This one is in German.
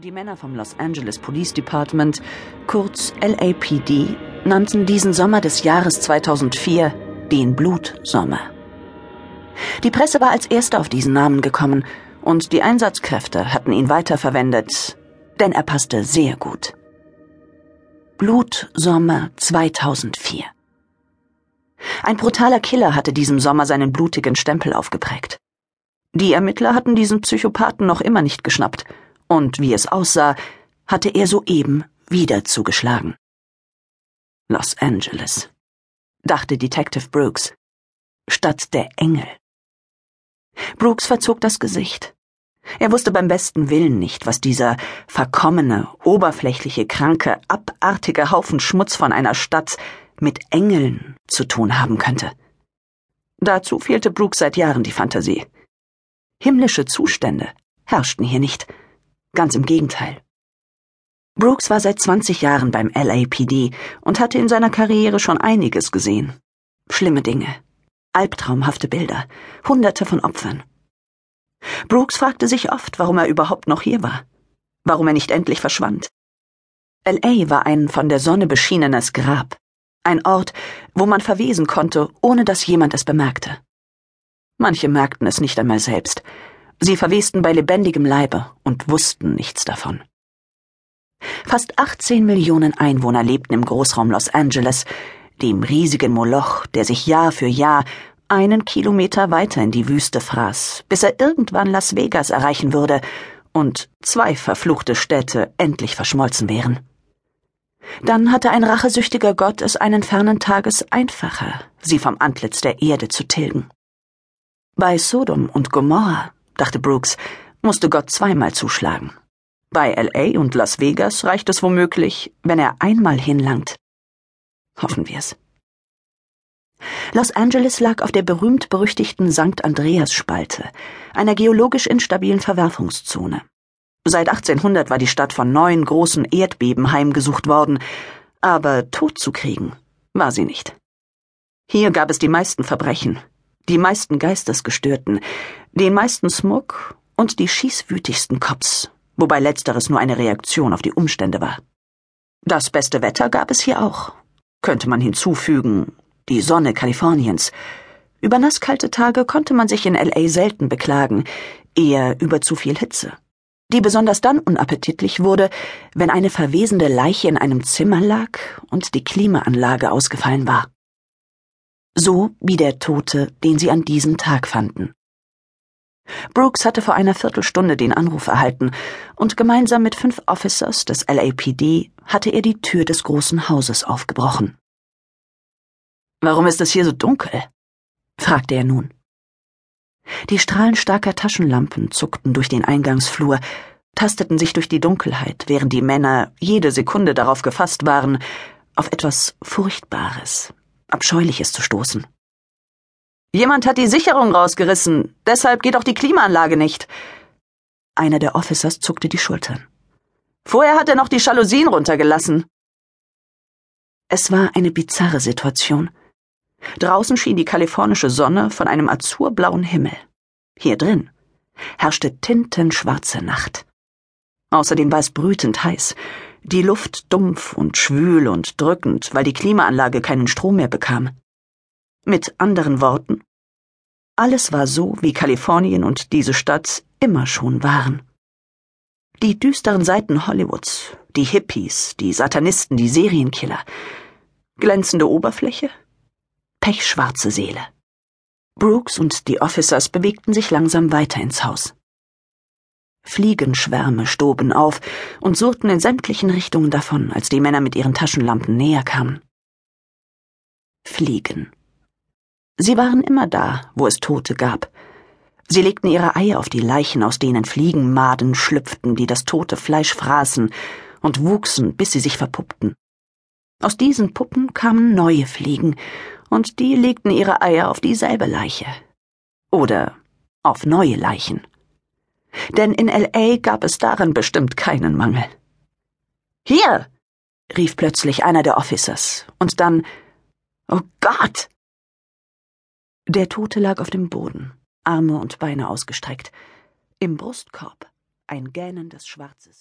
Die Männer vom Los Angeles Police Department, kurz LAPD, nannten diesen Sommer des Jahres 2004 den Blutsommer. Die Presse war als erste auf diesen Namen gekommen und die Einsatzkräfte hatten ihn weiterverwendet, denn er passte sehr gut. Blutsommer 2004. Ein brutaler Killer hatte diesem Sommer seinen blutigen Stempel aufgeprägt. Die Ermittler hatten diesen Psychopathen noch immer nicht geschnappt und wie es aussah, hatte er soeben wieder zugeschlagen. Los Angeles, dachte Detective Brooks, statt der Engel. Brooks verzog das Gesicht. Er wusste beim besten Willen nicht, was dieser verkommene, oberflächliche, kranke, abartige Haufen Schmutz von einer Stadt mit Engeln zu tun haben könnte. Dazu fehlte Brooks seit Jahren die Fantasie. Himmlische Zustände herrschten hier nicht. Ganz im Gegenteil. Brooks war seit 20 Jahren beim LAPD und hatte in seiner Karriere schon einiges gesehen. Schlimme Dinge, albtraumhafte Bilder, hunderte von Opfern. Brooks fragte sich oft, warum er überhaupt noch hier war, warum er nicht endlich verschwand. LA war ein von der Sonne beschienenes Grab, ein Ort, wo man verwesen konnte, ohne dass jemand es bemerkte. Manche merkten es nicht einmal selbst, Sie verwesten bei lebendigem Leibe und wussten nichts davon. Fast 18 Millionen Einwohner lebten im Großraum Los Angeles, dem riesigen Moloch, der sich Jahr für Jahr einen Kilometer weiter in die Wüste fraß, bis er irgendwann Las Vegas erreichen würde und zwei verfluchte Städte endlich verschmolzen wären. Dann hatte ein rachesüchtiger Gott es einen fernen Tages einfacher, sie vom Antlitz der Erde zu tilgen. Bei Sodom und Gomorra dachte Brooks, musste Gott zweimal zuschlagen. Bei LA und Las Vegas reicht es womöglich, wenn er einmal hinlangt. Hoffen wir's. Los Angeles lag auf der berühmt-berüchtigten St. Andreas-Spalte, einer geologisch instabilen Verwerfungszone. Seit 1800 war die Stadt von neun großen Erdbeben heimgesucht worden, aber tot zu kriegen war sie nicht. Hier gab es die meisten Verbrechen, die meisten Geistesgestörten, den meisten Smog und die schießwütigsten Cops, wobei letzteres nur eine Reaktion auf die Umstände war. Das beste Wetter gab es hier auch. Könnte man hinzufügen, die Sonne Kaliforniens. Über nasskalte Tage konnte man sich in LA selten beklagen, eher über zu viel Hitze, die besonders dann unappetitlich wurde, wenn eine verwesende Leiche in einem Zimmer lag und die Klimaanlage ausgefallen war so wie der Tote, den sie an diesem Tag fanden. Brooks hatte vor einer Viertelstunde den Anruf erhalten, und gemeinsam mit fünf Officers des LAPD hatte er die Tür des großen Hauses aufgebrochen. Warum ist es hier so dunkel? fragte er nun. Die Strahlen starker Taschenlampen zuckten durch den Eingangsflur, tasteten sich durch die Dunkelheit, während die Männer jede Sekunde darauf gefasst waren, auf etwas Furchtbares, Abscheuliches zu stoßen. Jemand hat die Sicherung rausgerissen, deshalb geht auch die Klimaanlage nicht. Einer der Officers zuckte die Schultern. Vorher hat er noch die Jalousien runtergelassen. Es war eine bizarre Situation. Draußen schien die kalifornische Sonne von einem azurblauen Himmel. Hier drin herrschte tintenschwarze Nacht. Außerdem war es brütend heiß, die Luft dumpf und schwül und drückend, weil die Klimaanlage keinen Strom mehr bekam. Mit anderen Worten, alles war so, wie Kalifornien und diese Stadt immer schon waren. Die düsteren Seiten Hollywoods, die Hippies, die Satanisten, die Serienkiller, glänzende Oberfläche, pechschwarze Seele. Brooks und die Officers bewegten sich langsam weiter ins Haus. Fliegenschwärme stoben auf und surrten in sämtlichen Richtungen davon, als die Männer mit ihren Taschenlampen näher kamen. Fliegen. Sie waren immer da, wo es Tote gab. Sie legten ihre Eier auf die Leichen, aus denen Fliegenmaden schlüpften, die das tote Fleisch fraßen und wuchsen, bis sie sich verpuppten. Aus diesen Puppen kamen neue Fliegen, und die legten ihre Eier auf dieselbe Leiche. Oder auf neue Leichen denn in LA gab es darin bestimmt keinen Mangel. Hier! rief plötzlich einer der Officers, und dann Oh Gott! Der Tote lag auf dem Boden, Arme und Beine ausgestreckt, im Brustkorb ein gähnendes schwarzes